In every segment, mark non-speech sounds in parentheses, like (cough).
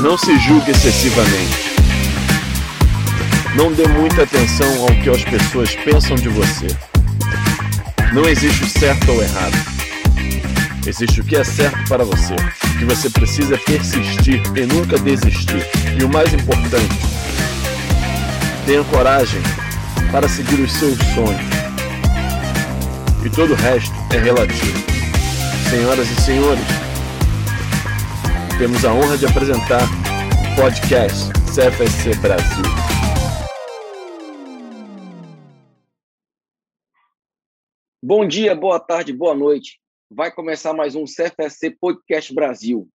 Não se julgue excessivamente. Não dê muita atenção ao que as pessoas pensam de você. Não existe o certo ou errado. Existe o que é certo para você. O que você precisa persistir e nunca desistir. E o mais importante, tenha coragem para seguir os seus sonhos. E todo o resto é relativo. Senhoras e senhores, temos a honra de apresentar o podcast CFSC Brasil. Bom dia, boa tarde, boa noite. Vai começar mais um CFSC Podcast Brasil.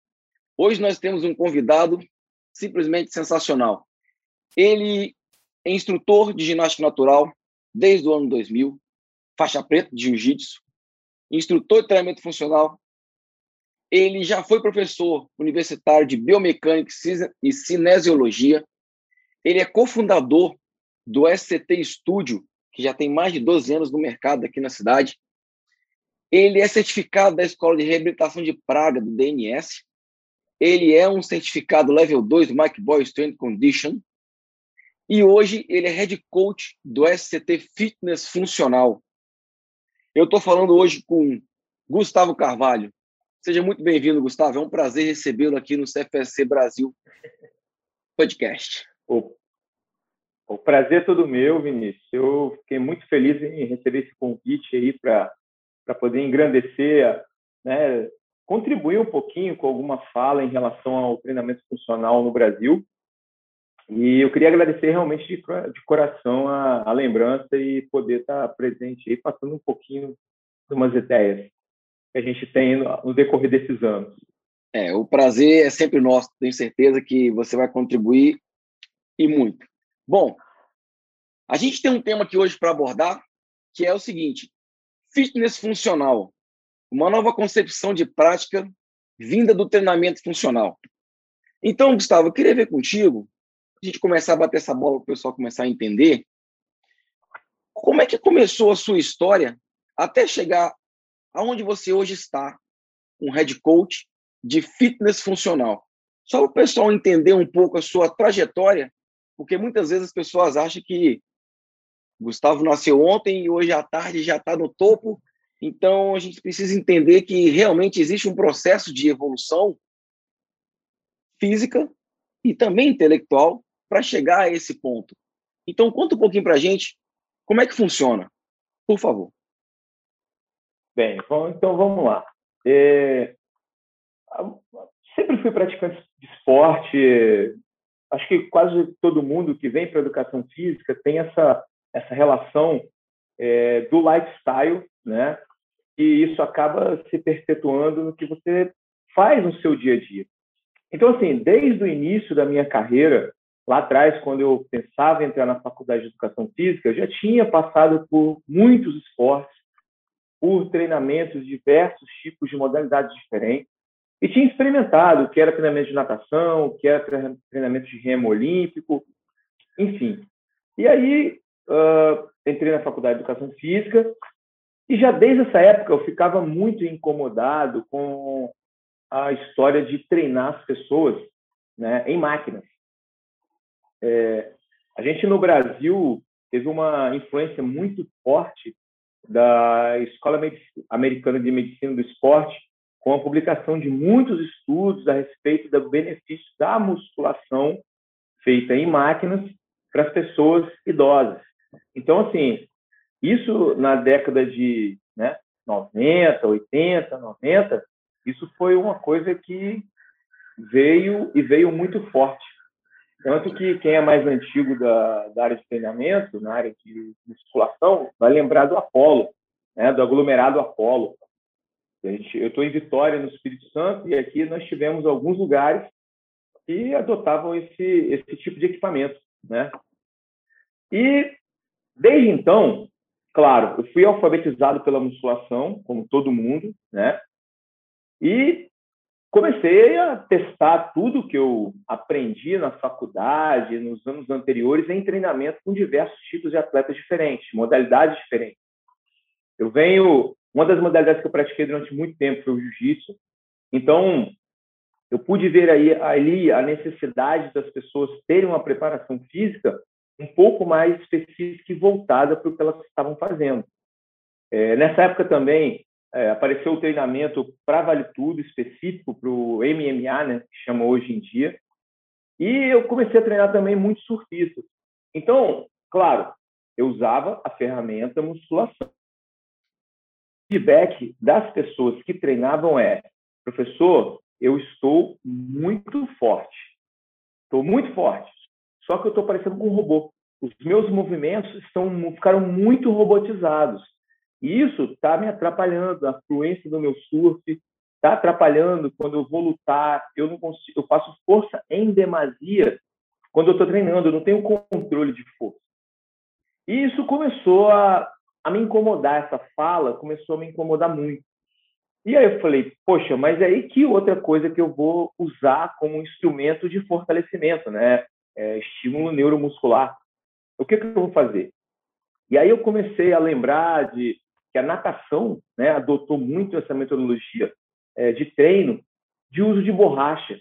Hoje nós temos um convidado simplesmente sensacional. Ele é instrutor de ginástica natural desde o ano 2000, faixa preta de jiu-jitsu, instrutor de treinamento funcional. Ele já foi professor universitário de biomecânica e cinesiologia. Ele é cofundador do SCT Studio, que já tem mais de 12 anos no mercado aqui na cidade. Ele é certificado da Escola de Reabilitação de Praga, do DNS. Ele é um certificado level 2 do Mike Boy Strength Condition. E hoje ele é head coach do SCT Fitness Funcional. Eu estou falando hoje com Gustavo Carvalho. Seja muito bem-vindo, Gustavo. É um prazer recebê-lo aqui no CFSC Brasil Podcast. O, o prazer é todo meu, Vinícius. Eu fiquei muito feliz em receber esse convite aí para poder engrandecer, né, contribuir um pouquinho com alguma fala em relação ao treinamento funcional no Brasil. E eu queria agradecer realmente de, de coração a, a, lembrança e poder estar presente aí, passando um pouquinho de umas ideias que a gente tem no, decorrer desses anos. É, o prazer é sempre nosso. Tenho certeza que você vai contribuir e muito. Bom, a gente tem um tema aqui hoje para abordar, que é o seguinte: fitness funcional, uma nova concepção de prática vinda do treinamento funcional. Então, Gustavo, eu queria ver contigo a gente começar a bater essa bola, o pessoal começar a entender, como é que começou a sua história até chegar aonde você hoje está, um head coach de fitness funcional? Só para o pessoal entender um pouco a sua trajetória, porque muitas vezes as pessoas acham que Gustavo nasceu ontem e hoje à tarde já está no topo. Então a gente precisa entender que realmente existe um processo de evolução física e também intelectual para chegar a esse ponto. Então, conta um pouquinho para a gente como é que funciona, por favor. Bem, então vamos lá. É... Sempre fui praticante de esporte. Acho que quase todo mundo que vem para educação física tem essa, essa relação é, do lifestyle, né? E isso acaba se perpetuando no que você faz no seu dia a dia. Então, assim, desde o início da minha carreira, lá atrás, quando eu pensava em entrar na faculdade de educação física, eu já tinha passado por muitos esportes, por treinamentos, diversos tipos de modalidades diferentes, e tinha experimentado o que era treinamento de natação, o que era treinamento de remo olímpico, enfim. E aí, uh, entrei na faculdade de educação física, e já desde essa época eu ficava muito incomodado com a história de treinar as pessoas né, em máquinas. É, a gente no Brasil teve uma influência muito forte da Escola Americana de Medicina do Esporte, com a publicação de muitos estudos a respeito do benefício da musculação feita em máquinas para as pessoas idosas. Então, assim, isso na década de né, 90, 80, 90, isso foi uma coisa que veio e veio muito forte. Tanto que quem é mais antigo da, da área de treinamento, na área de musculação, vai lembrar do Apolo, né, do aglomerado Apolo. Gente, eu estou em Vitória, no Espírito Santo, e aqui nós tivemos alguns lugares que adotavam esse, esse tipo de equipamento. Né? E, desde então, claro, eu fui alfabetizado pela musculação, como todo mundo, né? E comecei a testar tudo que eu aprendi na faculdade, nos anos anteriores, em treinamento com diversos tipos de atletas diferentes, modalidades diferentes. Eu venho. Uma das modalidades que eu pratiquei durante muito tempo foi o jiu-jitsu. Então, eu pude ver aí ali a necessidade das pessoas terem uma preparação física um pouco mais específica e voltada para o que elas estavam fazendo. É, nessa época também é, apareceu o treinamento para Vale Tudo, específico para o MMA, né, que chama hoje em dia. E eu comecei a treinar também muitos surfistas. Então, claro, eu usava a ferramenta musculação. O feedback das pessoas que treinavam é: professor, eu estou muito forte. Estou muito forte. Só que eu estou parecendo com um robô. Os meus movimentos estão, ficaram muito robotizados. E isso está me atrapalhando, a fluência do meu surf, está atrapalhando quando eu vou lutar, eu não consigo, eu faço força em demasia quando eu estou treinando, eu não tenho controle de força. E isso começou a, a me incomodar, essa fala começou a me incomodar muito. E aí eu falei, poxa, mas aí que outra coisa que eu vou usar como instrumento de fortalecimento, né? É, estímulo neuromuscular. O que, que eu vou fazer? E aí eu comecei a lembrar de que a natação né, adotou muito essa metodologia é, de treino de uso de borracha.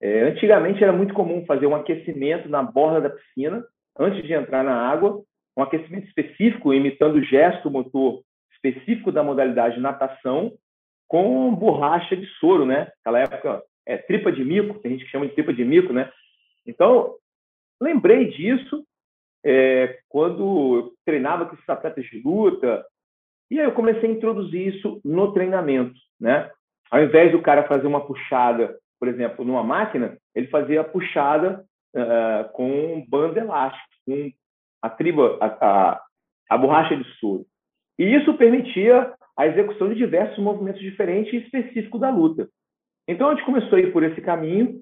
É, antigamente era muito comum fazer um aquecimento na borda da piscina antes de entrar na água, um aquecimento específico imitando o gesto motor específico da modalidade natação com borracha de soro, né? Naquela época é tripa de mico, tem gente que chama de tripa de mico, né? Então lembrei disso é, quando eu treinava com esses atletas de luta, e aí eu comecei a introduzir isso no treinamento, né? Ao invés do cara fazer uma puxada, por exemplo, numa máquina, ele fazia a puxada uh, com banda elástica, com a triba, a, a, a borracha de soro. E isso permitia a execução de diversos movimentos diferentes e específicos da luta. Então a gente começou a ir por esse caminho,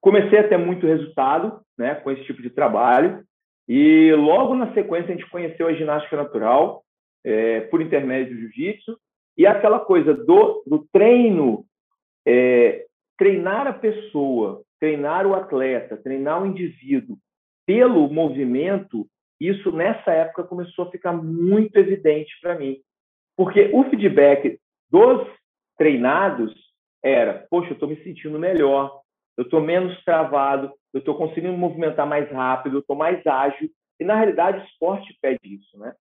comecei a ter muito resultado, né, com esse tipo de trabalho. E logo na sequência a gente conheceu a ginástica natural é, por intermédio do jiu-jitsu e aquela coisa do, do treino, é, treinar a pessoa, treinar o atleta, treinar o indivíduo pelo movimento, isso nessa época começou a ficar muito evidente para mim, porque o feedback dos treinados era, poxa, eu estou me sentindo melhor, eu estou menos travado, eu estou conseguindo movimentar mais rápido, eu estou mais ágil. E, na realidade, o esporte pede isso, né?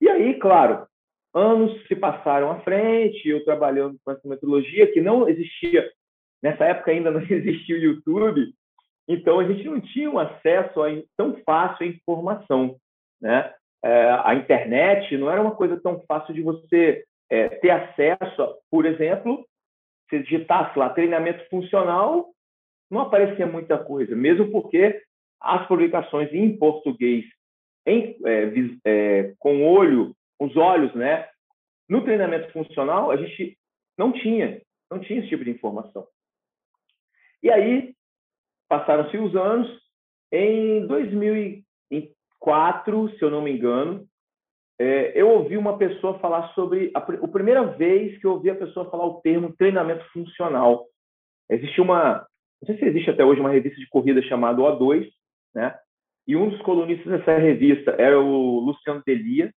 E aí, claro, anos se passaram à frente, eu trabalhando com essa metodologia, que não existia, nessa época ainda não (laughs) existia o YouTube, então a gente não tinha um acesso a, tão fácil à informação, né? É, a internet não era uma coisa tão fácil de você é, ter acesso, a, por exemplo, se digitasse lá treinamento funcional, não aparecia muita coisa, mesmo porque as publicações em português, em, é, é, com olho, os olhos, né? No treinamento funcional, a gente não tinha, não tinha esse tipo de informação. E aí, passaram-se os anos, em 2004, se eu não me engano, é, eu ouvi uma pessoa falar sobre a, a, primeira vez que eu ouvi a pessoa falar o termo treinamento funcional. Existe uma não sei se existe até hoje uma revista de corrida chamada O2, né? E um dos colunistas dessa revista era o Luciano Delia.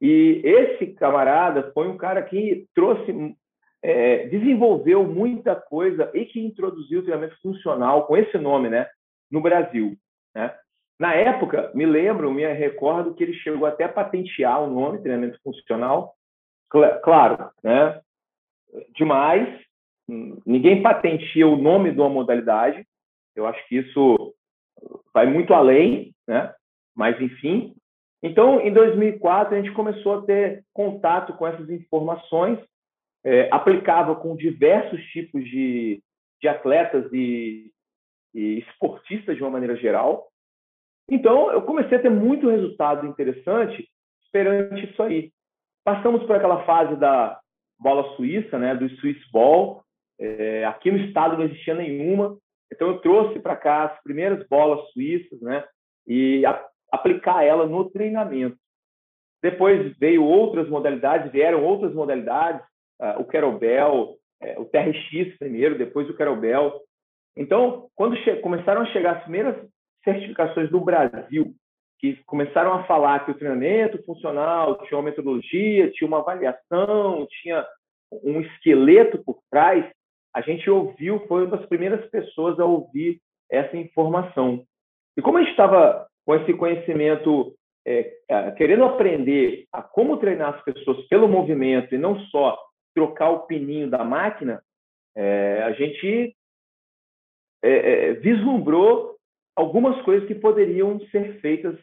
E esse camarada foi um cara que trouxe, é, desenvolveu muita coisa e que introduziu o treinamento funcional com esse nome, né? No Brasil, né? Na época, me lembro, me recordo que ele chegou até a patentear o nome treinamento funcional. Claro, né? Demais, ninguém patenteia o nome de uma modalidade. Eu acho que isso vai muito além, né? Mas enfim. Então, em 2004 a gente começou a ter contato com essas informações, é, aplicava com diversos tipos de, de atletas e, e esportistas de uma maneira geral. Então, eu comecei a ter muito resultado interessante perante isso aí. Passamos por aquela fase da bola suíça, né, do Swiss Ball, é, aqui no estado não existia nenhuma, então eu trouxe para cá as primeiras bolas suíças, né? E a, aplicar ela no treinamento. Depois veio outras modalidades, vieram outras modalidades, uh, o kettlebell, uh, o TRX primeiro, depois o kettlebell. Então, quando começaram a chegar as primeiras certificações do Brasil, que começaram a falar que o treinamento funcional tinha uma metodologia, tinha uma avaliação, tinha um esqueleto por trás, a gente ouviu, foi uma das primeiras pessoas a ouvir essa informação. E como a gente estava com esse conhecimento, é, é, querendo aprender a como treinar as pessoas pelo movimento e não só trocar o pininho da máquina, é, a gente é, é, vislumbrou algumas coisas que poderiam ser feitas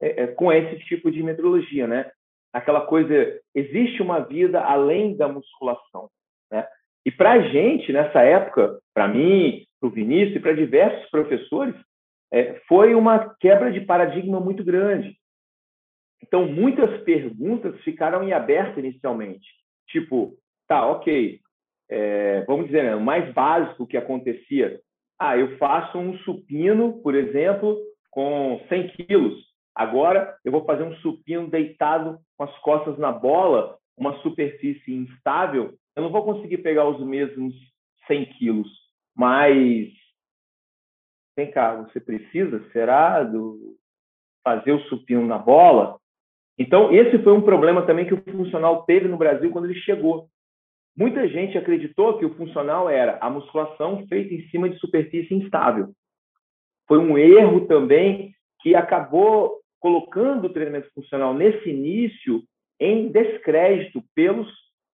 é, com esse tipo de metodologia, né? Aquela coisa, existe uma vida além da musculação, né? E para a gente, nessa época, para mim, para o Vinícius e para diversos professores, é, foi uma quebra de paradigma muito grande. Então, muitas perguntas ficaram em aberto inicialmente. Tipo, tá, ok, é, vamos dizer, né, o mais básico que acontecia. Ah, eu faço um supino, por exemplo, com 100 quilos. Agora, eu vou fazer um supino deitado com as costas na bola, uma superfície instável, eu não vou conseguir pegar os mesmos 100 quilos, mas vem cá, você precisa, será, do fazer o supino na bola? Então, esse foi um problema também que o funcional teve no Brasil quando ele chegou. Muita gente acreditou que o funcional era a musculação feita em cima de superfície instável. Foi um erro também que acabou colocando o treinamento funcional nesse início em descrédito pelos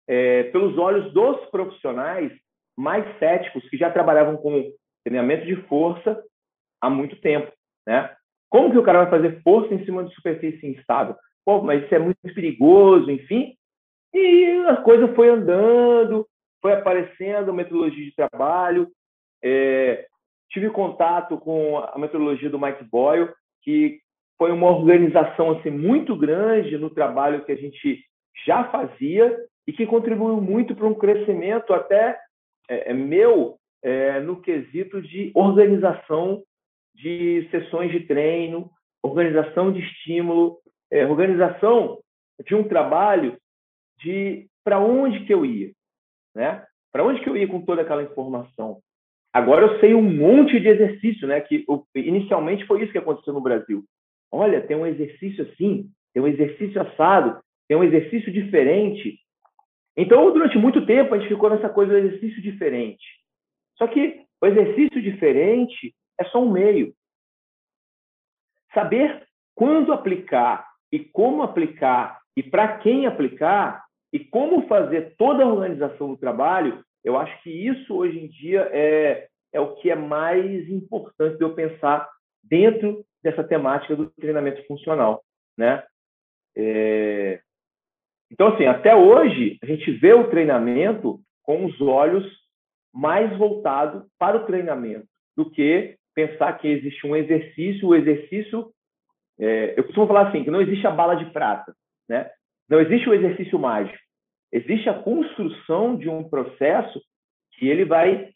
é, pelos olhos dos profissionais mais céticos que já trabalhavam com treinamento de força há muito tempo, né? Como que o cara vai fazer força em cima de superfície instável? Pô, mas isso é muito perigoso, enfim. E a coisa foi andando, foi aparecendo a metodologia de trabalho. É, tive contato com a metodologia do Mike Boyle, que foi uma organização assim muito grande no trabalho que a gente já fazia e que contribuiu muito para um crescimento até é, é, meu é, no quesito de organização de sessões de treino, organização de estímulo, é, organização de um trabalho de para onde que eu ia, né? Para onde que eu ia com toda aquela informação? Agora eu sei um monte de exercício, né? Que inicialmente foi isso que aconteceu no Brasil. Olha, tem um exercício assim, tem um exercício assado, tem um exercício diferente. Então, durante muito tempo, a gente ficou nessa coisa do exercício diferente. Só que o exercício diferente é só um meio. Saber quando aplicar e como aplicar e para quem aplicar e como fazer toda a organização do trabalho, eu acho que isso hoje em dia é, é o que é mais importante de eu pensar dentro dessa temática do treinamento funcional, né? É, então, assim, até hoje, a gente vê o treinamento com os olhos mais voltados para o treinamento do que pensar que existe um exercício, o exercício... É, eu costumo falar assim, que não existe a bala de prata, né? Não existe o exercício mágico. Existe a construção de um processo que ele vai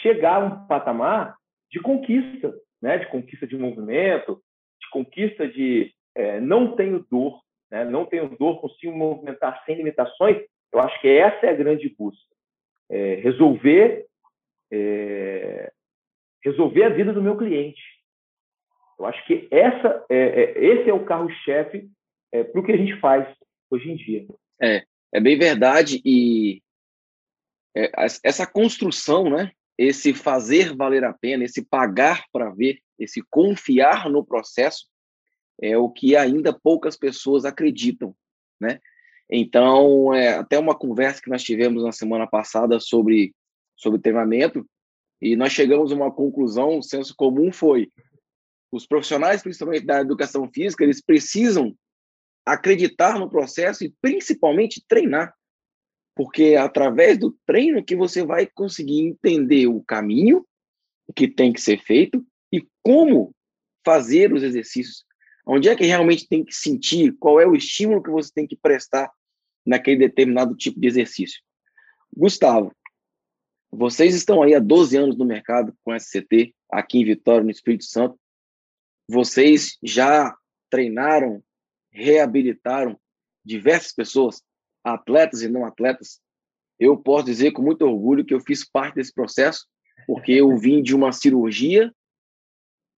chegar a um patamar de conquista, né? De conquista de movimento, de conquista de é, não tenho dor, né? não tenho dor, consigo movimentar sem limitações, eu acho que essa é a grande busca. É resolver, é, resolver a vida do meu cliente. Eu acho que essa, é, é esse é o carro-chefe é, para o que a gente faz hoje em dia. É, é bem verdade. E é, essa construção, né? esse fazer valer a pena, esse pagar para ver, esse confiar no processo, é o que ainda poucas pessoas acreditam, né? Então, é, até uma conversa que nós tivemos na semana passada sobre, sobre treinamento, e nós chegamos a uma conclusão, o senso comum foi, os profissionais, principalmente da educação física, eles precisam acreditar no processo e principalmente treinar, porque é através do treino que você vai conseguir entender o caminho que tem que ser feito e como fazer os exercícios Onde é que realmente tem que sentir? Qual é o estímulo que você tem que prestar naquele determinado tipo de exercício? Gustavo, vocês estão aí há 12 anos no mercado com SCT, aqui em Vitória, no Espírito Santo. Vocês já treinaram, reabilitaram diversas pessoas, atletas e não atletas. Eu posso dizer com muito orgulho que eu fiz parte desse processo, porque eu vim de uma cirurgia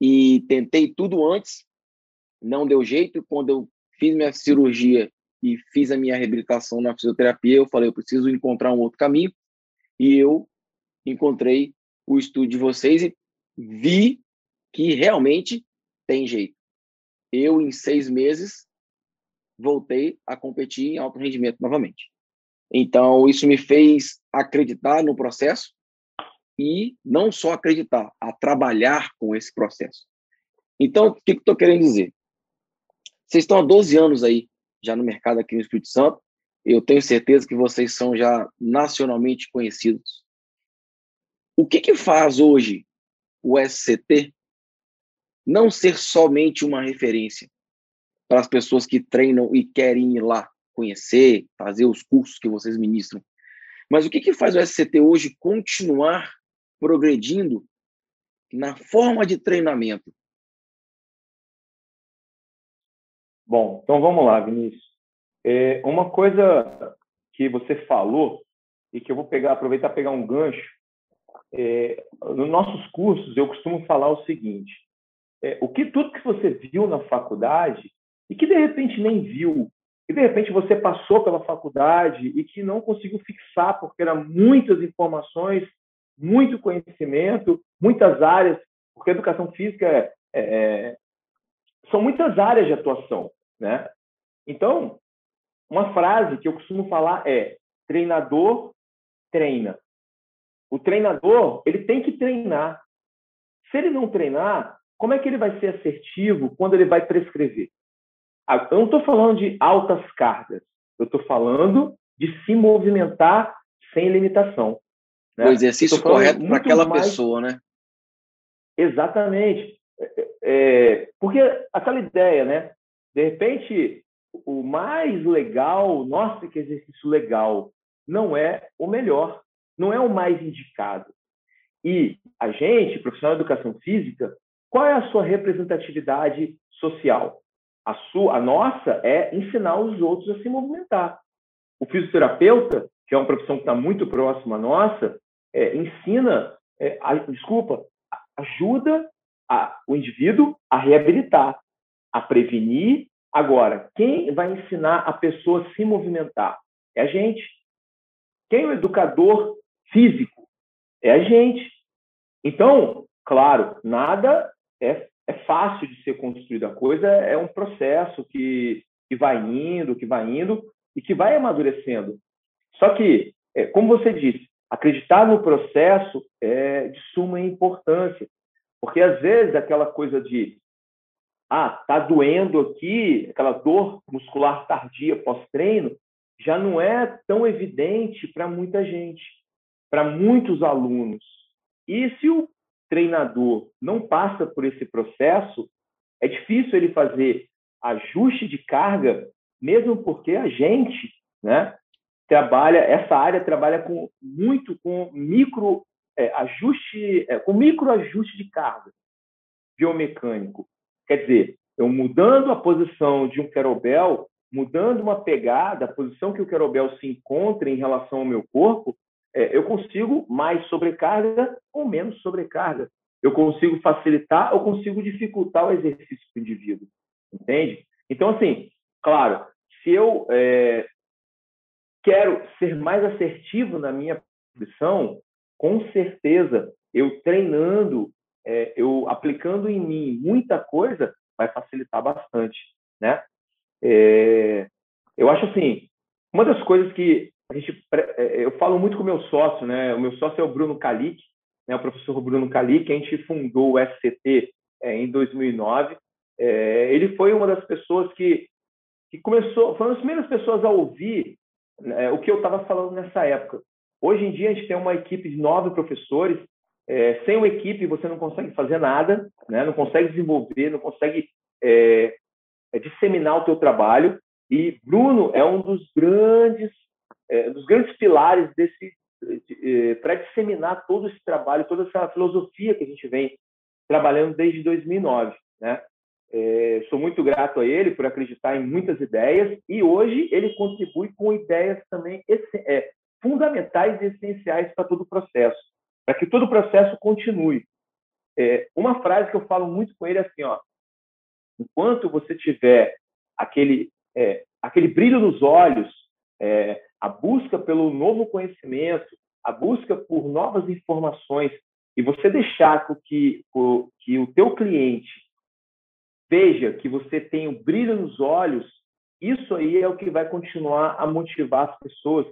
e tentei tudo antes não deu jeito. Quando eu fiz minha cirurgia e fiz a minha reabilitação na fisioterapia, eu falei, eu preciso encontrar um outro caminho. E eu encontrei o estúdio de vocês e vi que realmente tem jeito. Eu, em seis meses, voltei a competir em alto rendimento novamente. Então, isso me fez acreditar no processo e não só acreditar, a trabalhar com esse processo. Então, o que estou querendo dizer? Vocês estão há 12 anos aí já no mercado aqui no Espírito Santo. Eu tenho certeza que vocês são já nacionalmente conhecidos. O que, que faz hoje o SCT não ser somente uma referência para as pessoas que treinam e querem ir lá conhecer, fazer os cursos que vocês ministram? Mas o que, que faz o SCT hoje continuar progredindo na forma de treinamento, Bom, então vamos lá, Vinícius. É, uma coisa que você falou e que eu vou pegar, aproveitar pegar um gancho. É, nos nossos cursos eu costumo falar o seguinte: é, o que tudo que você viu na faculdade e que de repente nem viu, e de repente você passou pela faculdade e que não conseguiu fixar porque eram muitas informações, muito conhecimento, muitas áreas, porque a educação física é, é, são muitas áreas de atuação. Né? Então, uma frase que eu costumo falar é: treinador treina. O treinador ele tem que treinar. Se ele não treinar, como é que ele vai ser assertivo quando ele vai prescrever? Ah, eu não estou falando de altas cargas, eu estou falando de se movimentar sem limitação. Né? O exercício correto para aquela mais... pessoa, né? Exatamente. É, é, porque aquela ideia, né? De repente, o mais legal, nossa, que exercício legal, não é o melhor, não é o mais indicado. E a gente, profissional de educação física, qual é a sua representatividade social? A, sua, a nossa é ensinar os outros a se movimentar. O fisioterapeuta, que é uma profissão que está muito próxima à nossa, é, ensina, é, a, desculpa, ajuda a, o indivíduo a reabilitar a prevenir. Agora, quem vai ensinar a pessoa a se movimentar? É a gente. Quem é o educador físico? É a gente. Então, claro, nada é, é fácil de ser construído. A coisa é um processo que, que vai indo, que vai indo e que vai amadurecendo. Só que, é, como você disse, acreditar no processo é de suma importância. Porque, às vezes, aquela coisa de ah, tá doendo aqui, aquela dor muscular tardia pós-treino, já não é tão evidente para muita gente, para muitos alunos. E se o treinador não passa por esse processo, é difícil ele fazer ajuste de carga, mesmo porque a gente, né, trabalha essa área trabalha com muito com micro é, ajuste, é, com micro ajuste de carga biomecânico. Quer dizer, eu mudando a posição de um querobel, mudando uma pegada, a posição que o querobel se encontra em relação ao meu corpo, é, eu consigo mais sobrecarga ou menos sobrecarga. Eu consigo facilitar ou consigo dificultar o exercício do indivíduo. Entende? Então, assim, claro, se eu é, quero ser mais assertivo na minha posição, com certeza, eu treinando é, eu aplicando em mim muita coisa vai facilitar bastante, né? É, eu acho assim, uma das coisas que a gente, é, eu falo muito com o meu sócio, né? O meu sócio é o Bruno Kalik, né? O professor Bruno Kalik, a gente fundou o SCT é, em 2009. É, ele foi uma das pessoas que que começou, foi uma das primeiras pessoas a ouvir né, o que eu estava falando nessa época. Hoje em dia a gente tem uma equipe de nove professores é, sem uma equipe você não consegue fazer nada, né? não consegue desenvolver, não consegue é, é, disseminar o teu trabalho. E Bruno é um dos grandes, é, dos grandes pilares desse de, é, para disseminar todo esse trabalho, toda essa filosofia que a gente vem trabalhando desde 2009, né? É, sou muito grato a ele por acreditar em muitas ideias e hoje ele contribui com ideias também é, fundamentais e essenciais para todo o processo para que todo o processo continue. É, uma frase que eu falo muito com ele é assim, ó, enquanto você tiver aquele, é, aquele brilho nos olhos, é, a busca pelo novo conhecimento, a busca por novas informações e você deixar que que o teu cliente veja que você tem o brilho nos olhos, isso aí é o que vai continuar a motivar as pessoas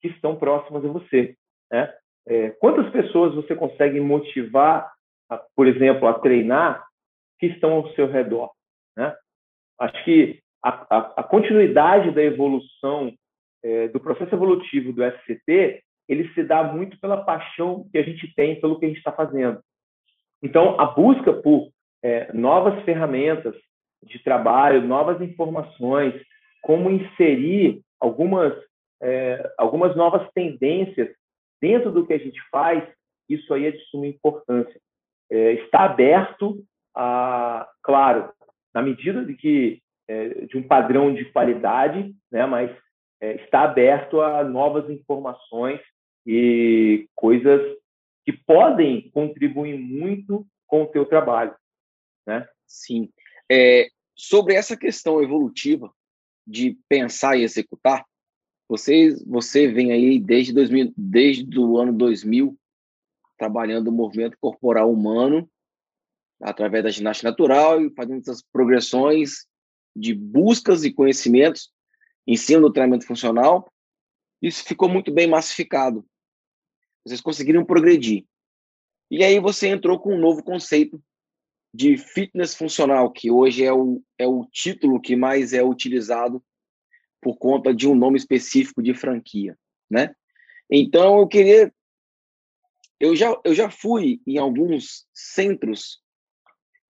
que estão próximas a você. Né? É, quantas pessoas você consegue motivar, a, por exemplo, a treinar que estão ao seu redor? Né? Acho que a, a, a continuidade da evolução, é, do processo evolutivo do SCT, ele se dá muito pela paixão que a gente tem pelo que a gente está fazendo. Então, a busca por é, novas ferramentas de trabalho, novas informações, como inserir algumas, é, algumas novas tendências dentro do que a gente faz, isso aí é de suma importância. É, está aberto a, claro, na medida de que é, de um padrão de qualidade, né, mas é, está aberto a novas informações e coisas que podem contribuir muito com o teu trabalho, né? Sim. É, sobre essa questão evolutiva de pensar e executar, você, você vem aí desde, 2000, desde o ano 2000 trabalhando o movimento corporal humano através da ginástica natural e fazendo essas progressões de buscas e conhecimentos cima do treinamento funcional. Isso ficou muito bem massificado. Vocês conseguiram progredir. E aí você entrou com um novo conceito de fitness funcional, que hoje é o, é o título que mais é utilizado por conta de um nome específico de franquia, né? Então eu queria eu já eu já fui em alguns centros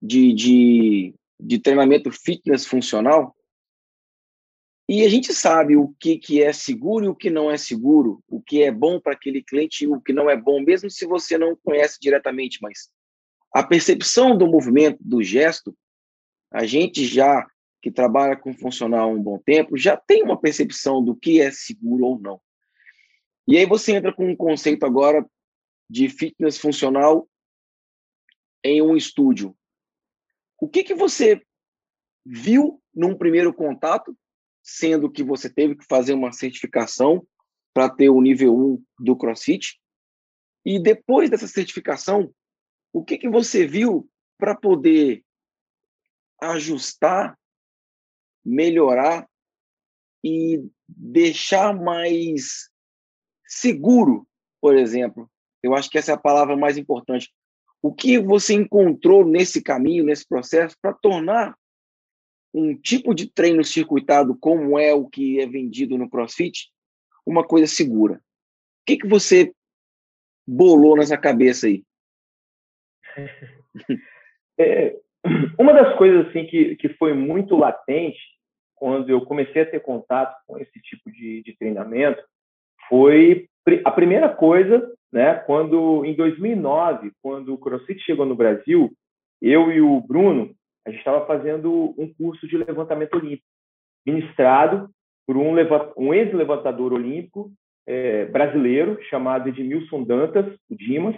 de, de, de treinamento fitness funcional e a gente sabe o que, que é seguro e o que não é seguro, o que é bom para aquele cliente e o que não é bom, mesmo se você não conhece diretamente, mas a percepção do movimento, do gesto, a gente já que trabalha com funcional um bom tempo, já tem uma percepção do que é seguro ou não. E aí você entra com um conceito agora de fitness funcional em um estúdio. O que, que você viu num primeiro contato, sendo que você teve que fazer uma certificação para ter o nível 1 do CrossFit? E depois dessa certificação, o que, que você viu para poder ajustar melhorar e deixar mais seguro, por exemplo. Eu acho que essa é a palavra mais importante. O que você encontrou nesse caminho, nesse processo, para tornar um tipo de treino circuitado, como é o que é vendido no CrossFit, uma coisa segura? O que, que você bolou nessa cabeça aí? (laughs) É, uma das coisas assim que, que foi muito latente quando eu comecei a ter contato com esse tipo de, de treinamento, foi a primeira coisa, né, quando em 2009, quando o CrossFit chegou no Brasil, eu e o Bruno, a gente estava fazendo um curso de levantamento olímpico, ministrado por um, um ex-levantador olímpico é, brasileiro chamado Edmilson Dantas, o Dimas,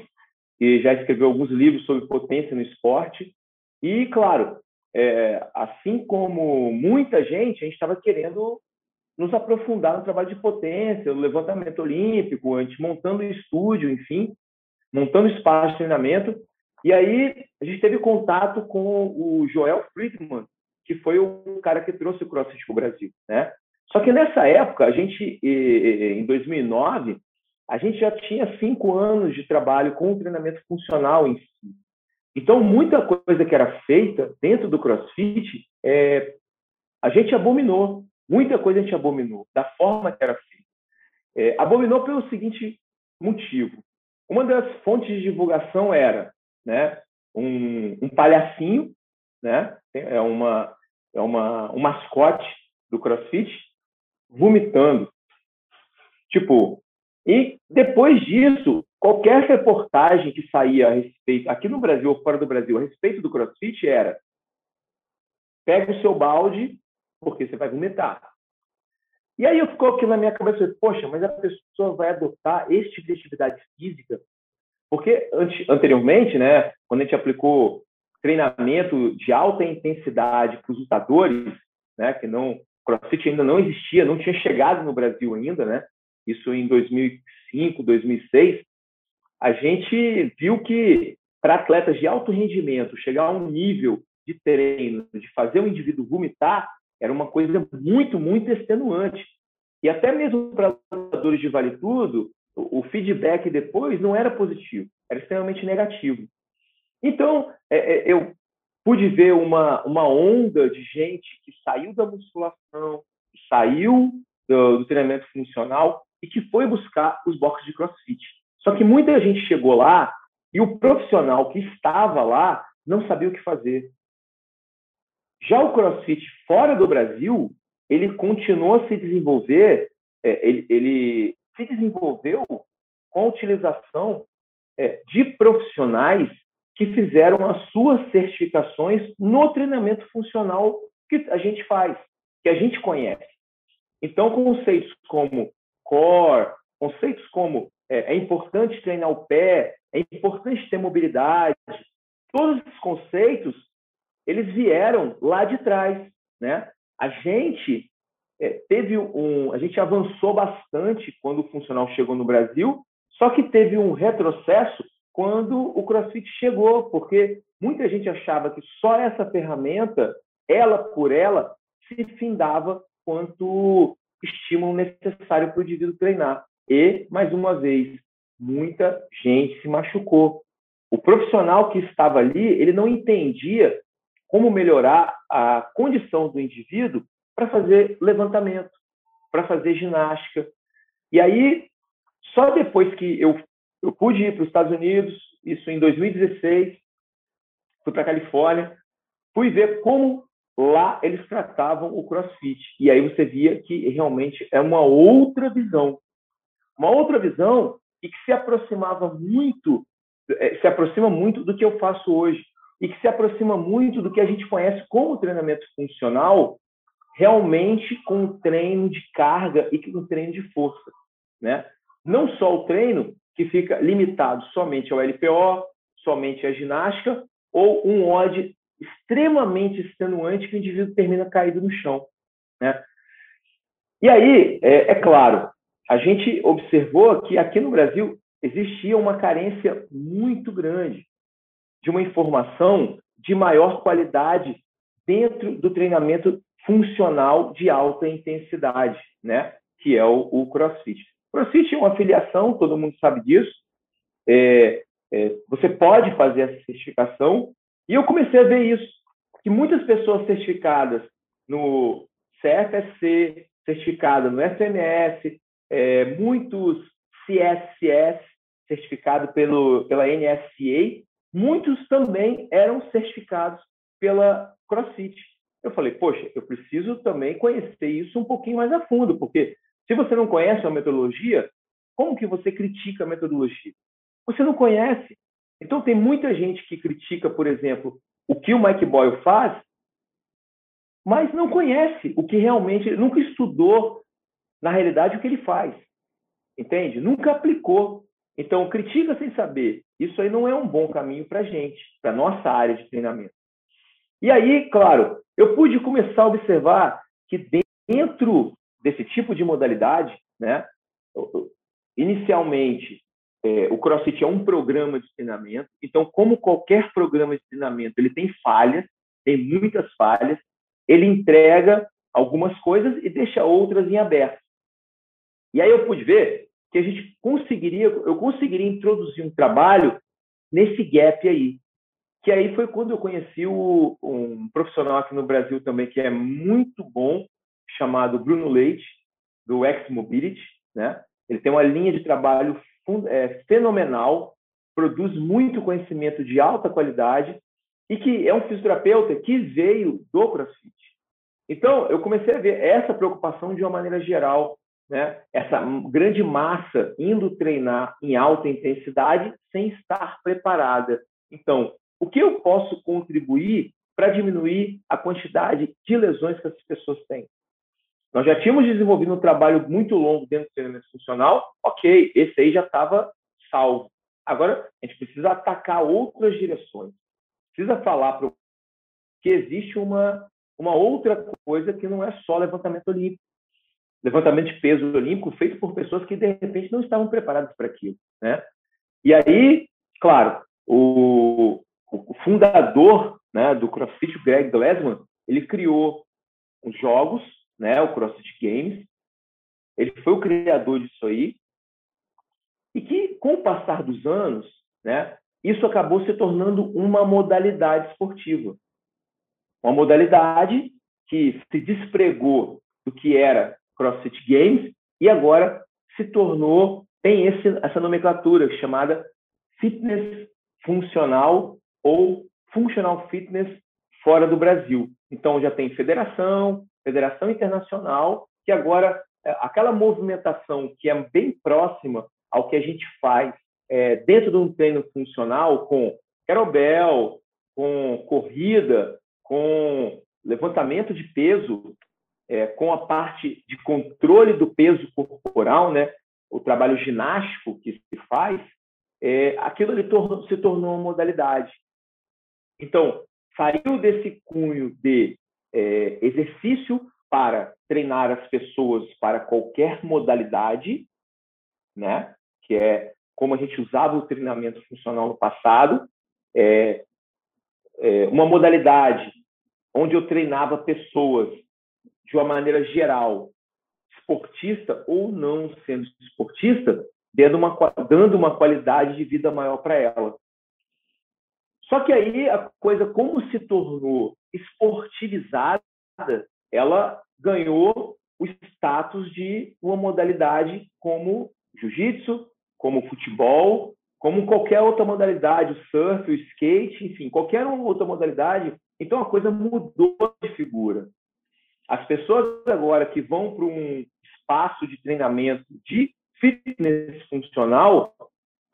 que já escreveu alguns livros sobre potência no esporte. E, claro, é, assim como muita gente, a gente estava querendo nos aprofundar no trabalho de potência, no levantamento olímpico, a gente montando estúdio, enfim, montando espaço de treinamento. E aí a gente teve contato com o Joel Friedman, que foi o cara que trouxe o CrossFit para o Brasil, né? Só que nessa época, a gente, em 2009, a gente já tinha cinco anos de trabalho com o treinamento funcional em si. Então, muita coisa que era feita dentro do CrossFit, é, a gente abominou. Muita coisa a gente abominou, da forma que era feita. É, abominou pelo seguinte motivo. Uma das fontes de divulgação era né, um, um palhacinho, né, é, uma, é uma, um mascote do CrossFit, vomitando. Tipo, e depois disso, qualquer reportagem que saía a respeito, aqui no Brasil ou fora do Brasil, a respeito do CrossFit era pega o seu balde, porque você vai vomitar. E aí eu ficou aquilo na minha cabeça, poxa, mas a pessoa vai adotar este tipo de atividade física? Porque anteriormente, né, quando a gente aplicou treinamento de alta intensidade para os lutadores, né, que não CrossFit ainda não existia, não tinha chegado no Brasil ainda, né? isso em 2006, 2005, 2006, a gente viu que para atletas de alto rendimento chegar a um nível de treino, de fazer o indivíduo vomitar, era uma coisa muito, muito extenuante. E até mesmo para lutadores de vale tudo, o feedback depois não era positivo, era extremamente negativo. Então, é, é, eu pude ver uma, uma onda de gente que saiu da musculação, saiu do, do treinamento funcional e que foi buscar os boxes de crossfit. Só que muita gente chegou lá e o profissional que estava lá não sabia o que fazer. Já o crossfit fora do Brasil, ele continuou a se desenvolver, é, ele, ele se desenvolveu com a utilização é, de profissionais que fizeram as suas certificações no treinamento funcional que a gente faz, que a gente conhece. Então, conceitos como core, conceitos como é, é importante treinar o pé, é importante ter mobilidade, todos esses conceitos, eles vieram lá de trás, né? A gente é, teve um, a gente avançou bastante quando o funcional chegou no Brasil, só que teve um retrocesso quando o CrossFit chegou, porque muita gente achava que só essa ferramenta, ela por ela, se findava quanto estímulo necessário para o indivíduo treinar. E, mais uma vez, muita gente se machucou. O profissional que estava ali, ele não entendia como melhorar a condição do indivíduo para fazer levantamento, para fazer ginástica. E aí, só depois que eu eu pude ir para os Estados Unidos, isso em 2016, fui para a Califórnia, fui ver como lá eles tratavam o CrossFit. E aí você via que realmente é uma outra visão. Uma outra visão e que se aproximava muito, eh, se aproxima muito do que eu faço hoje e que se aproxima muito do que a gente conhece como treinamento funcional, realmente com o treino de carga e com o treino de força, né? Não só o treino, que fica limitado somente ao LPO, somente à ginástica, ou um OD extremamente extenuante que o indivíduo termina caído no chão. Né? E aí, é, é claro, a gente observou que aqui no Brasil existia uma carência muito grande de uma informação de maior qualidade dentro do treinamento funcional de alta intensidade, né? que é o, o CrossFit. CrossFit é uma afiliação, todo mundo sabe disso. É, é, você pode fazer essa certificação. E eu comecei a ver isso, que muitas pessoas certificadas no CFSC, certificadas no SMS, é, muitos CSCS, certificado pela NSCA, muitos também eram certificados pela CrossFit. Eu falei, poxa, eu preciso também conhecer isso um pouquinho mais a fundo, porque se você não conhece a metodologia, como que você critica a metodologia? Você não conhece. Então tem muita gente que critica, por exemplo, o que o Mike Boyle faz, mas não conhece o que realmente, nunca estudou na realidade o que ele faz. Entende? Nunca aplicou. Então critica sem saber. Isso aí não é um bom caminho para a gente, para nossa área de treinamento. E aí, claro, eu pude começar a observar que dentro desse tipo de modalidade, né? Inicialmente, é, o CrossFit é um programa de treinamento. Então, como qualquer programa de treinamento, ele tem falhas, tem muitas falhas. Ele entrega algumas coisas e deixa outras em aberto. E aí eu pude ver que a gente conseguiria, eu conseguiria introduzir um trabalho nesse gap aí. Que aí foi quando eu conheci o, um profissional aqui no Brasil também que é muito bom, chamado Bruno Leite, do X Mobility. Né? Ele tem uma linha de trabalho é, fenomenal, produz muito conhecimento de alta qualidade e que é um fisioterapeuta que veio do CrossFit. Então, eu comecei a ver essa preocupação de uma maneira geral, né? essa grande massa indo treinar em alta intensidade sem estar preparada. Então, o que eu posso contribuir para diminuir a quantidade de lesões que essas pessoas têm? Nós já tínhamos desenvolvido um trabalho muito longo dentro do treinamento funcional, ok, esse aí já estava salvo. Agora, a gente precisa atacar outras direções. Precisa falar para que existe uma, uma outra coisa que não é só levantamento olímpico. Levantamento de peso olímpico feito por pessoas que, de repente, não estavam preparadas para aquilo. Né? E aí, claro, o, o fundador né, do CrossFit, Greg Glassman, ele criou os jogos, né, o CrossFit Games. Ele foi o criador disso aí. E que, com o passar dos anos, né, isso acabou se tornando uma modalidade esportiva. Uma modalidade que se despregou do que era CrossFit Games e agora se tornou, tem esse, essa nomenclatura chamada fitness funcional ou functional fitness fora do Brasil. Então já tem federação, federação internacional, que agora é, aquela movimentação que é bem próxima ao que a gente faz é, dentro de um treino funcional com kettlebell, com corrida, com levantamento de peso, é, com a parte de controle do peso corporal, né, o trabalho ginástico que se faz, é, aquilo ali se tornou uma modalidade. Então, saiu desse cunho de é, exercício para treinar as pessoas para qualquer modalidade, né? que é como a gente usava o treinamento funcional no passado, é, é, uma modalidade onde eu treinava pessoas de uma maneira geral, esportista ou não sendo esportista, dando uma, dando uma qualidade de vida maior para ela. Só que aí a coisa, como se tornou esportivizada, ela ganhou o status de uma modalidade como jiu-jitsu, como futebol, como qualquer outra modalidade, o surf, o skate, enfim, qualquer outra modalidade. Então a coisa mudou de figura. As pessoas agora que vão para um espaço de treinamento de fitness funcional,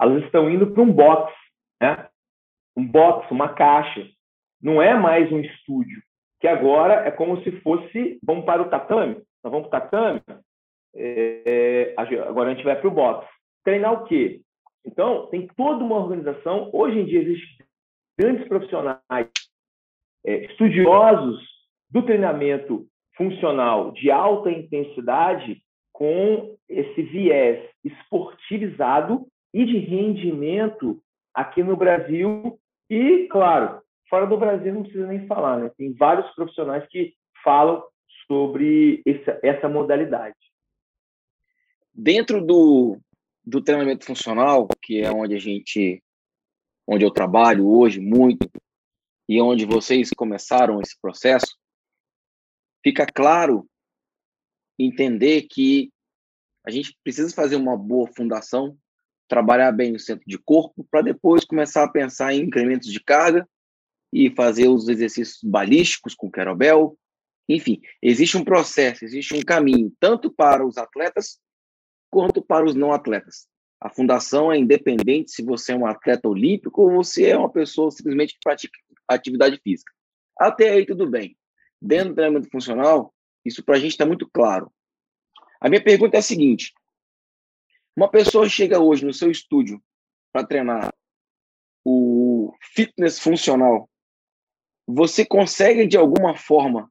elas estão indo para um box, né? Um box, uma caixa. Não é mais um estúdio, que agora é como se fosse, vamos para o tatame, nós vamos para o tatame, é, agora a gente vai para o box. Treinar o quê? Então, tem toda uma organização. Hoje em dia, existem grandes profissionais é, estudiosos do treinamento funcional de alta intensidade com esse viés esportivizado e de rendimento aqui no Brasil e, claro, fora do Brasil não precisa nem falar, né? Tem vários profissionais que falam sobre essa, essa modalidade. Dentro do, do treinamento funcional, que é onde a gente, onde eu trabalho hoje muito, e onde vocês começaram esse processo, fica claro entender que a gente precisa fazer uma boa fundação, trabalhar bem o centro de corpo, para depois começar a pensar em incrementos de carga e fazer os exercícios balísticos com kettlebell. Enfim, existe um processo, existe um caminho, tanto para os atletas quanto para os não atletas. A fundação é independente se você é um atleta olímpico ou você é uma pessoa simplesmente que pratica atividade física. Até aí tudo bem. Dentro do treinamento funcional, isso para a gente está muito claro. A minha pergunta é a seguinte: uma pessoa chega hoje no seu estúdio para treinar o fitness funcional, você consegue de alguma forma,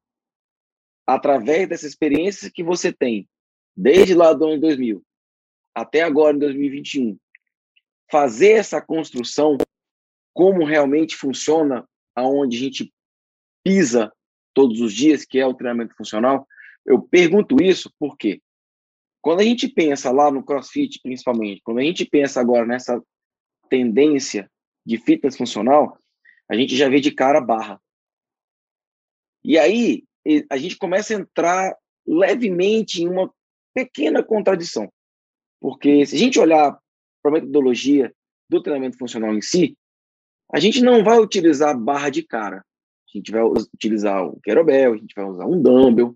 através dessa experiência que você tem, desde lá do ano 2000 até agora em 2021, fazer essa construção como realmente funciona aonde a gente pisa todos os dias, que é o treinamento funcional, eu pergunto isso porque quando a gente pensa lá no CrossFit, principalmente, quando a gente pensa agora nessa tendência de fitness funcional, a gente já vê de cara barra. E aí a gente começa a entrar levemente em uma pequena contradição. Porque se a gente olhar para a metodologia do treinamento funcional em si, a gente não vai utilizar barra de cara. A gente vai utilizar o kettlebell, a gente vai usar um dumbbell,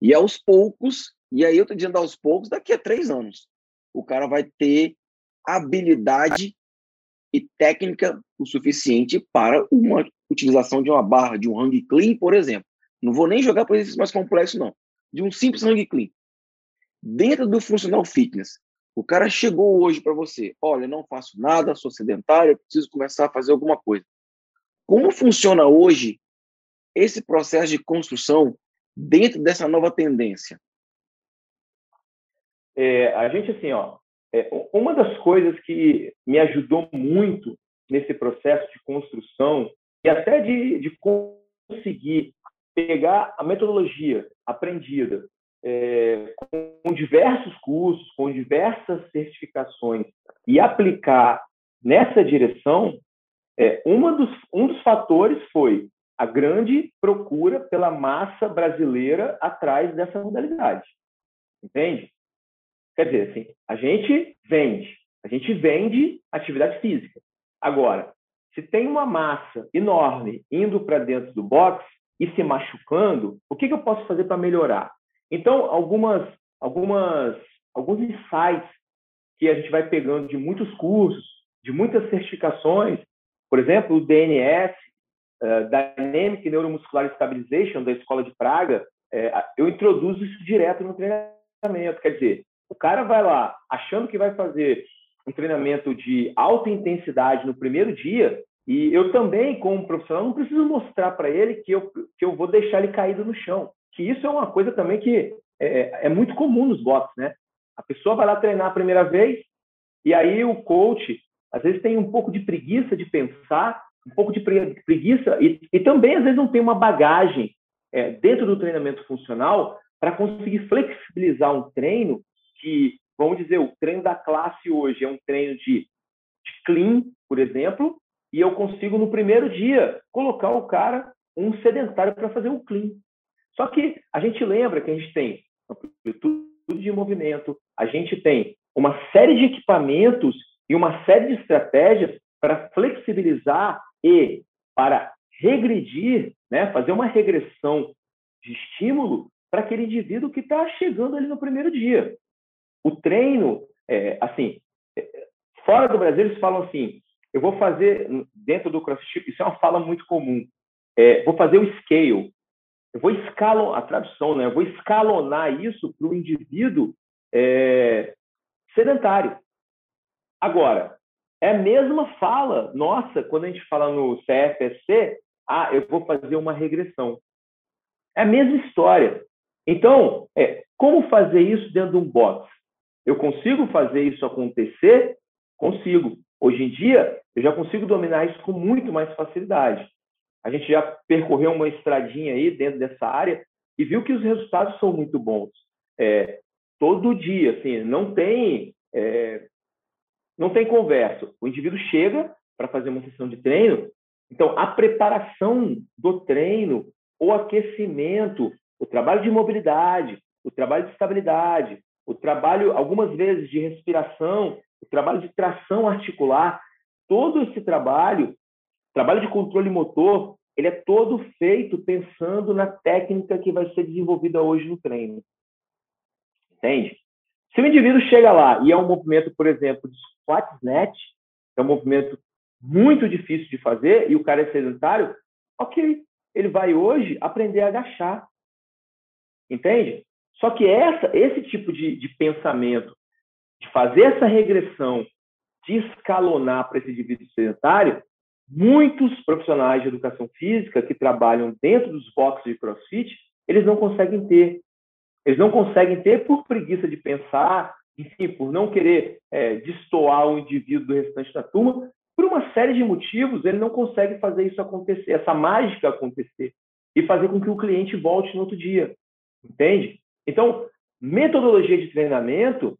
e aos poucos, e aí eu estou dizendo aos poucos, daqui a três anos, o cara vai ter habilidade e técnica o suficiente para uma utilização de uma barra, de um hang clean, por exemplo. Não vou nem jogar para exercício mais complexo, não. De um simples hang clean. Dentro do funcional fitness, o cara chegou hoje para você, olha, não faço nada, sou sedentário, preciso começar a fazer alguma coisa. Como funciona hoje esse processo de construção dentro dessa nova tendência? é, a gente, assim, ó, é, uma das coisas que me ajudou muito nesse processo de construção e até de, de conseguir pegar a metodologia aprendida é, com diversos cursos, com diversas certificações e aplicar nessa direção, é, uma dos, um dos fatores foi a grande procura pela massa brasileira atrás dessa modalidade. Entende? Quer dizer, assim, a gente vende, a gente vende atividade física. Agora, se tem uma massa enorme indo para dentro do box e se machucando, o que, que eu posso fazer para melhorar? Então, algumas, algumas, alguns insights que a gente vai pegando de muitos cursos, de muitas certificações, por exemplo, o DNS, uh, Dynamic Neuromuscular Stabilization, da Escola de Praga, uh, eu introduzo isso direto no treinamento. Quer dizer, o cara vai lá achando que vai fazer um treinamento de alta intensidade no primeiro dia, e eu também, como profissional, não preciso mostrar para ele que eu, que eu vou deixar ele caído no chão que isso é uma coisa também que é, é muito comum nos boxes, né? A pessoa vai lá treinar a primeira vez e aí o coach às vezes tem um pouco de preguiça de pensar, um pouco de preguiça e, e também às vezes não tem uma bagagem é, dentro do treinamento funcional para conseguir flexibilizar um treino que, vamos dizer, o treino da classe hoje é um treino de, de clean, por exemplo, e eu consigo no primeiro dia colocar o cara um sedentário para fazer o clean. Só que a gente lembra que a gente tem amplitude de movimento, a gente tem uma série de equipamentos e uma série de estratégias para flexibilizar e para regredir, né, fazer uma regressão de estímulo para aquele indivíduo que está chegando ali no primeiro dia. O treino, é, assim, é, fora do Brasil eles falam assim, eu vou fazer dentro do CrossFit, isso é uma fala muito comum, é, vou fazer o scale, eu vou escalonar, a tradução, né? Eu vou escalonar isso para o indivíduo é, sedentário. Agora, é a mesma fala nossa quando a gente fala no CFSC, ah, eu vou fazer uma regressão. É a mesma história. Então, é, como fazer isso dentro de um box? Eu consigo fazer isso acontecer? Consigo. Hoje em dia, eu já consigo dominar isso com muito mais facilidade. A gente já percorreu uma estradinha aí dentro dessa área e viu que os resultados são muito bons. É, todo dia, assim, não tem é, não tem conversa. O indivíduo chega para fazer uma sessão de treino, então a preparação do treino, o aquecimento, o trabalho de mobilidade, o trabalho de estabilidade, o trabalho algumas vezes de respiração, o trabalho de tração articular, todo esse trabalho trabalho de controle motor, ele é todo feito pensando na técnica que vai ser desenvolvida hoje no treino. Entende? Se o indivíduo chega lá e é um movimento, por exemplo, squat snatch, é um movimento muito difícil de fazer e o cara é sedentário, ok, ele vai hoje aprender a agachar. Entende? Só que essa, esse tipo de, de pensamento, de fazer essa regressão, de escalonar para esse indivíduo sedentário, muitos profissionais de educação física que trabalham dentro dos boxes de CrossFit, eles não conseguem ter. Eles não conseguem ter por preguiça de pensar, enfim, por não querer é, destoar o indivíduo do restante da turma. Por uma série de motivos, ele não consegue fazer isso acontecer, essa mágica acontecer, e fazer com que o cliente volte no outro dia. Entende? Então, metodologia de treinamento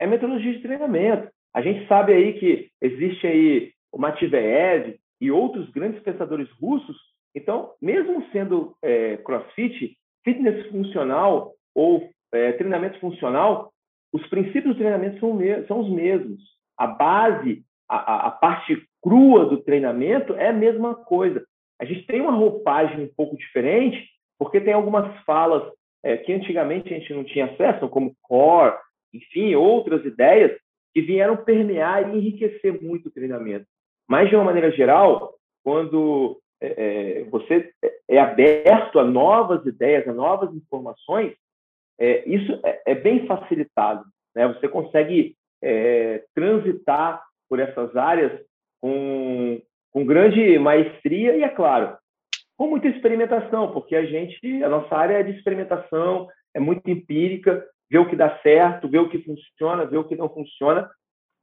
é metodologia de treinamento. A gente sabe aí que existe aí o Matveev e outros grandes pensadores russos. Então, mesmo sendo é, CrossFit, fitness funcional ou é, treinamento funcional, os princípios do treinamento são, são os mesmos. A base, a, a, parte crua do treinamento é a mesma coisa. A gente tem uma roupagem um pouco diferente, porque tem algumas falas é, que antigamente a gente não tinha acesso, como core, enfim, outras ideias que vieram permear e enriquecer muito o treinamento. Mas, de uma maneira geral, quando é, é, você é aberto a novas ideias, a novas informações, é, isso é, é, bem facilitado. Né? Você consegue é, transitar por essas áreas com, com grande maestria e, é claro, com muita experimentação, porque a gente, a nossa área é de experimentação, é muito empírica, ver o que dá certo, ver o que funciona, ver o que não funciona,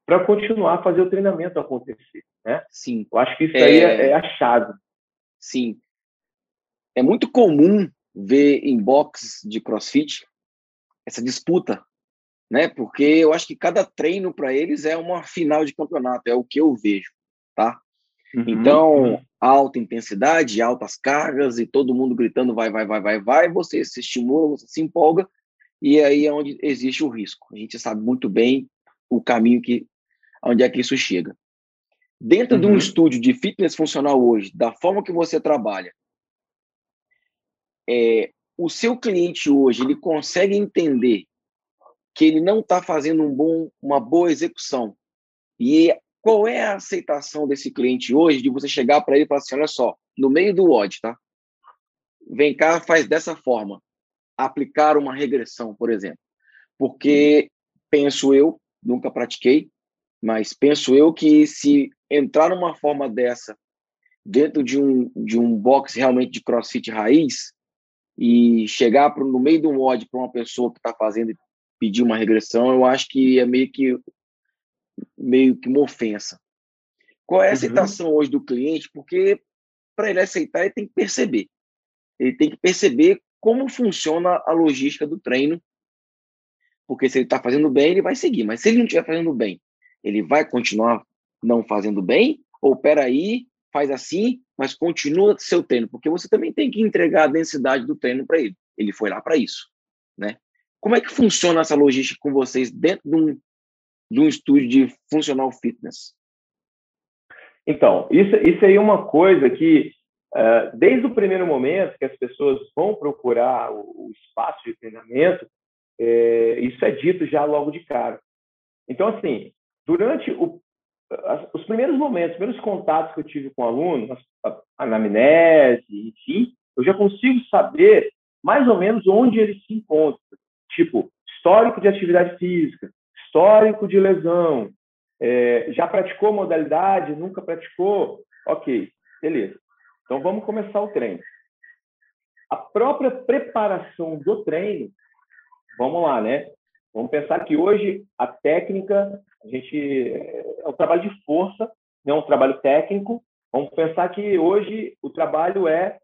para continuar a fazer o treinamento acontecer. Né? Sim. Eu acho que isso é... aí é, é a chave. Sim. É muito comum ver em box de crossfit essa disputa, né? Porque eu acho que cada treino para eles é uma final de campeonato, é o que eu vejo, tá? Uhum. Então, uhum. alta intensidade, altas cargas e todo mundo gritando vai, vai, vai, vai, vai, você se estimula, você se empolga e aí é onde existe o risco. A gente sabe muito bem o caminho que onde é que isso chega. Dentro uhum. de um uhum. estúdio de fitness funcional hoje, da forma que você trabalha, é, o seu cliente hoje ele consegue entender que ele não está fazendo um bom, uma boa execução. E qual é a aceitação desse cliente hoje de você chegar para ele e falar assim, olha só, no meio do WOD, tá? Vem cá, faz dessa forma. Aplicar uma regressão, por exemplo. Porque penso eu, nunca pratiquei, mas penso eu que se entrar numa forma dessa dentro de um, de um box realmente de crossfit raiz e chegar pro, no meio do mod para uma pessoa que está fazendo e pedir uma regressão, eu acho que é meio que meio que uma ofensa. Qual é a uhum. aceitação uhum. hoje do cliente? Porque para ele aceitar, ele tem que perceber. Ele tem que perceber como funciona a logística do treino. Porque se ele está fazendo bem, ele vai seguir. Mas se ele não estiver fazendo bem, ele vai continuar não fazendo bem? Ou peraí, faz assim, mas continua seu treino, porque você também tem que entregar a densidade do treino para ele. Ele foi lá para isso, né? Como é que funciona essa logística com vocês dentro de um, de um estúdio de funcional fitness? Então, isso, isso aí é uma coisa que, uh, desde o primeiro momento que as pessoas vão procurar o, o espaço de treinamento, é, isso é dito já logo de cara. Então, assim, durante o, os primeiros momentos, os primeiros contatos que eu tive com o aluno, a anamnese, enfim, eu já consigo saber mais ou menos onde ele se encontra. Tipo, histórico de atividade física, histórico de lesão, é, já praticou modalidade, nunca praticou? Ok, beleza. Então vamos começar o treino. A própria preparação do treino, vamos lá, né? Vamos pensar que hoje a técnica, a gente é um trabalho de força, não é um trabalho técnico. Vamos pensar que hoje o trabalho é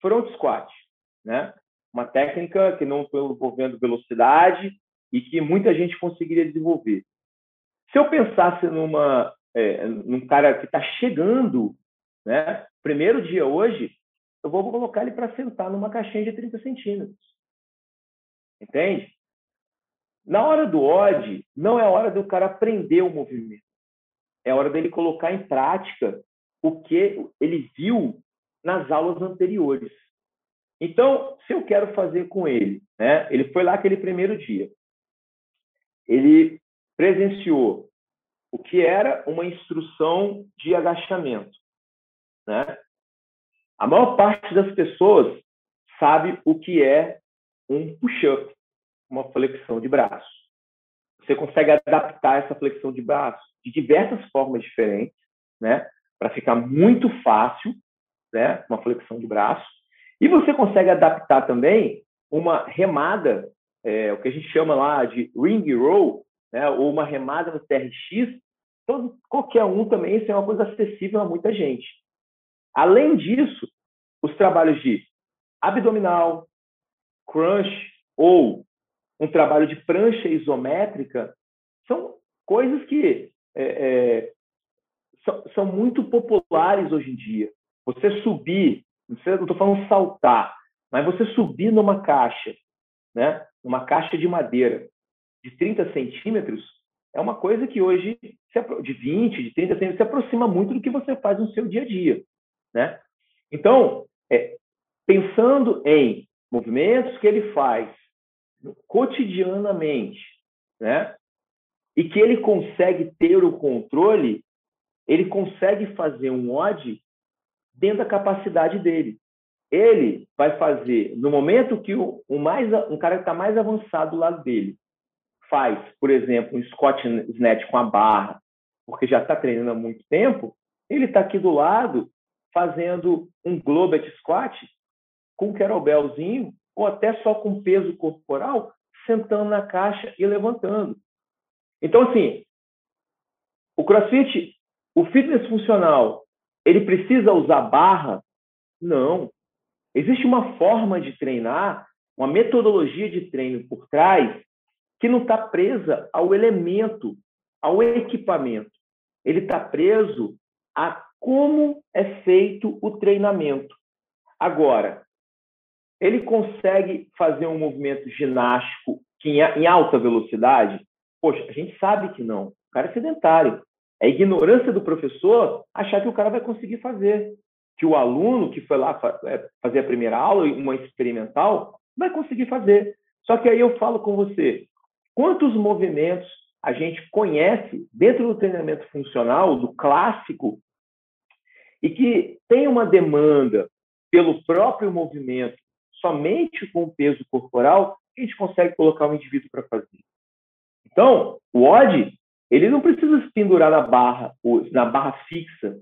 front squat, né? Uma técnica que não estou envolvendo velocidade e que muita gente conseguiria desenvolver. Se eu pensasse numa é, num cara que está chegando, né? Primeiro dia hoje, eu vou colocar ele para sentar numa caixinha de 30 centímetros. Entende? Na hora do odd, não é hora do cara aprender o movimento. É hora dele colocar em prática o que ele viu nas aulas anteriores. Então, se eu quero fazer com ele, né? Ele foi lá aquele primeiro dia. Ele presenciou o que era uma instrução de agachamento, né? A maior parte das pessoas sabe o que é um push-up uma flexão de braço. Você consegue adaptar essa flexão de braço de diversas formas diferentes, né? Para ficar muito fácil, né? Uma flexão de braço. E você consegue adaptar também uma remada, é, o que a gente chama lá de ring roll, né? Ou uma remada no TRX. Então, qualquer um também, isso é uma coisa acessível a muita gente. Além disso, os trabalhos de abdominal, crunch ou um trabalho de prancha isométrica, são coisas que é, é, são, são, muito populares hoje em dia. Você subir, não estou falando saltar, mas você subir numa caixa, né, numa caixa de madeira de 30 centímetros, é uma coisa que hoje, de 20, de 30 centímetros, se aproxima muito do que você faz no seu dia a dia. Né? Então, é, pensando em movimentos que ele faz cotidianamente, né? E que ele consegue ter o controle, ele consegue fazer um odd dentro da capacidade dele. Ele vai fazer no momento que o, o mais um cara que está mais avançado do lado dele faz, por exemplo, um Scott Snatch com a barra, porque já está treinando há muito tempo, ele está aqui do lado fazendo um Globet Squat com um kettlebellzinho ou até só com peso corporal, sentando na caixa e levantando. Então, assim, o crossfit, o fitness funcional, ele precisa usar barra? Não. Existe uma forma de treinar, uma metodologia de treino por trás, que não está presa ao elemento, ao equipamento. Ele está preso a como é feito o treinamento. Agora, ele consegue fazer um movimento ginástico em alta velocidade? Poxa, a gente sabe que não. O cara é sedentário. É ignorância do professor achar que o cara vai conseguir fazer. Que o aluno que foi lá é, fazer a primeira aula, uma experimental, vai conseguir fazer. Só que aí eu falo com você, quantos movimentos a gente conhece dentro do treinamento funcional, do clássico, e que tem uma demanda pelo próprio movimento, somente com o peso corporal, a gente consegue colocar o indivíduo para fazer. Então, o odd, ele não precisa se pendurar na barra, na barra fixa,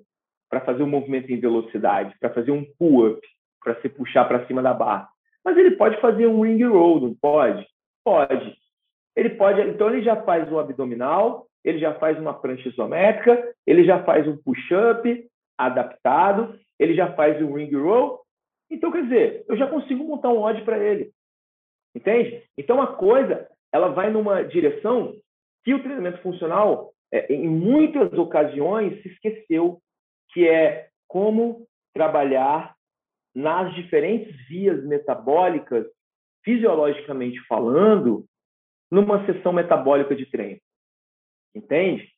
para fazer um movimento em velocidade, para fazer um pull-up, para se puxar para cima da barra. Mas ele pode fazer um ring roll, não pode? Pode. Ele pode, então ele já faz um abdominal, ele já faz uma prancha isométrica, ele já faz um push-up adaptado, ele já faz um ring roll. Então, quer dizer, eu já consigo montar um odd para ele. Entende? Então, a coisa, ela vai numa direção que o treinamento funcional, é, em muitas ocasiões, se esqueceu, que é como trabalhar nas diferentes vias metabólicas, fisiologicamente falando, numa sessão metabólica de treino. Entende?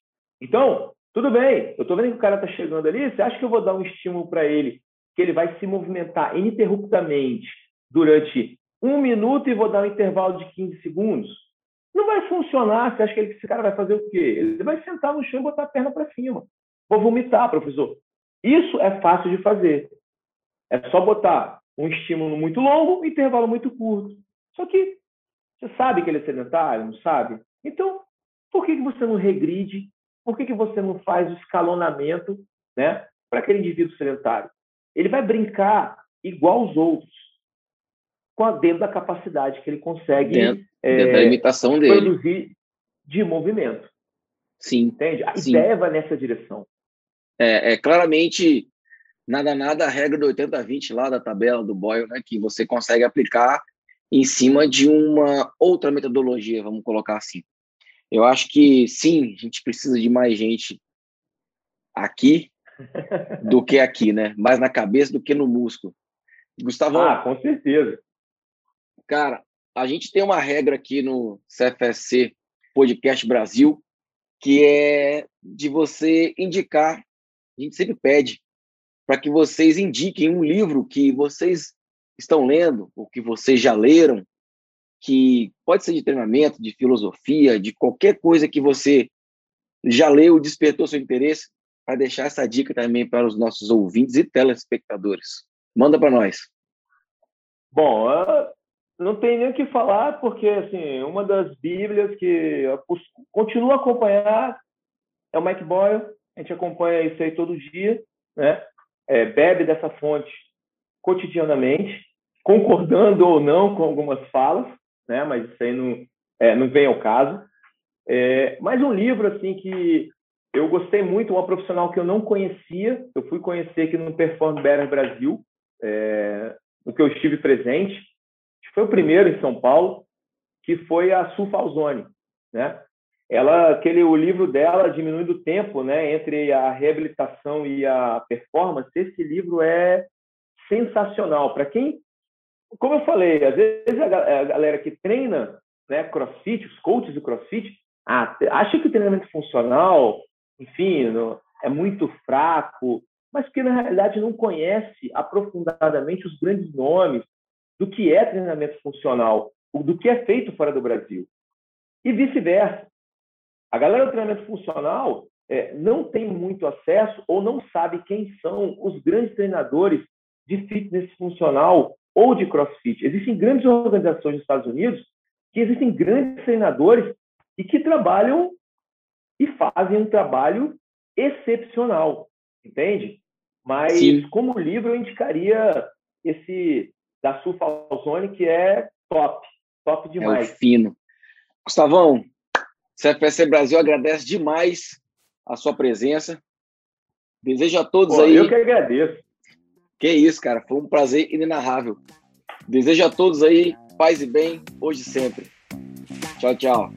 Então, tudo bem, eu estou vendo que o cara está chegando ali, você acha que eu vou dar um estímulo para ele, que ele vai se movimentar ininterruptamente durante um minuto e vou dar um intervalo de 15 segundos? Não vai funcionar. Você acha que esse cara vai fazer o quê? Ele vai sentar no chão e botar a perna para cima. Vou vomitar, professor. Isso é fácil de fazer. É só botar um estímulo muito longo e intervalo muito curto. Só que você sabe que ele é sedentário, não sabe? Então, por que você não regride? Por que você não faz o escalonamento né, para aquele indivíduo sedentário? Ele vai brincar igual os outros, dentro da capacidade que ele consegue dentro, é, dentro da limitação dele. produzir de movimento. Sim. Entende? A sim. ideia vai nessa direção. É, é claramente nada nada a regra do 80-20 lá da tabela do Boyle, né, que você consegue aplicar em cima de uma outra metodologia, vamos colocar assim. Eu acho que sim, a gente precisa de mais gente aqui do que aqui, né? Mais na cabeça do que no músculo. Gustavo. Ah, com certeza. Cara, a gente tem uma regra aqui no CFSC Podcast Brasil que é de você indicar. A gente sempre pede para que vocês indiquem um livro que vocês estão lendo, ou que vocês já leram, que pode ser de treinamento, de filosofia, de qualquer coisa que você já leu, despertou seu interesse, para deixar essa dica também para os nossos ouvintes e telespectadores. Manda para nós. Bom, não tem nem o que falar, porque assim, uma das bíblias que continuo a acompanhar é o Mike Boyle, a gente acompanha isso aí todo dia, né? É, bebe dessa fonte cotidianamente, concordando ou não com algumas falas, né? Mas isso aí não, é, não vem ao caso. É, mas um livro assim que eu gostei muito, uma profissional que eu não conhecia, eu fui conhecer aqui no Perform Better Brasil, é, no que eu estive presente, foi o primeiro em São Paulo, que foi a Sulfalzone, né? Ela, aquele, o livro dela, Diminuindo o Tempo, né, entre a reabilitação e a performance, esse livro é sensacional. Para quem como eu falei, às vezes a galera que treina né, crossfit, os coaches do crossfit, ah, acha que o treinamento funcional, enfim, é muito fraco, mas que na realidade não conhece aprofundadamente os grandes nomes do que é treinamento funcional, do que é feito fora do Brasil. E vice-versa. A galera do treinamento funcional é, não tem muito acesso ou não sabe quem são os grandes treinadores de fitness funcional ou de crossfit. Existem grandes organizações nos Estados Unidos que existem grandes treinadores e que trabalham e fazem um trabalho excepcional, entende? Mas Sim. como livro eu indicaria esse da Sulfalzone que é top, top demais. É o fino. Gustavão, CFSC Brasil agradece demais a sua presença. Desejo a todos Pô, aí. Eu que agradeço. Que isso, cara. Foi um prazer inenarrável. Desejo a todos aí paz e bem, hoje e sempre. Tchau, tchau.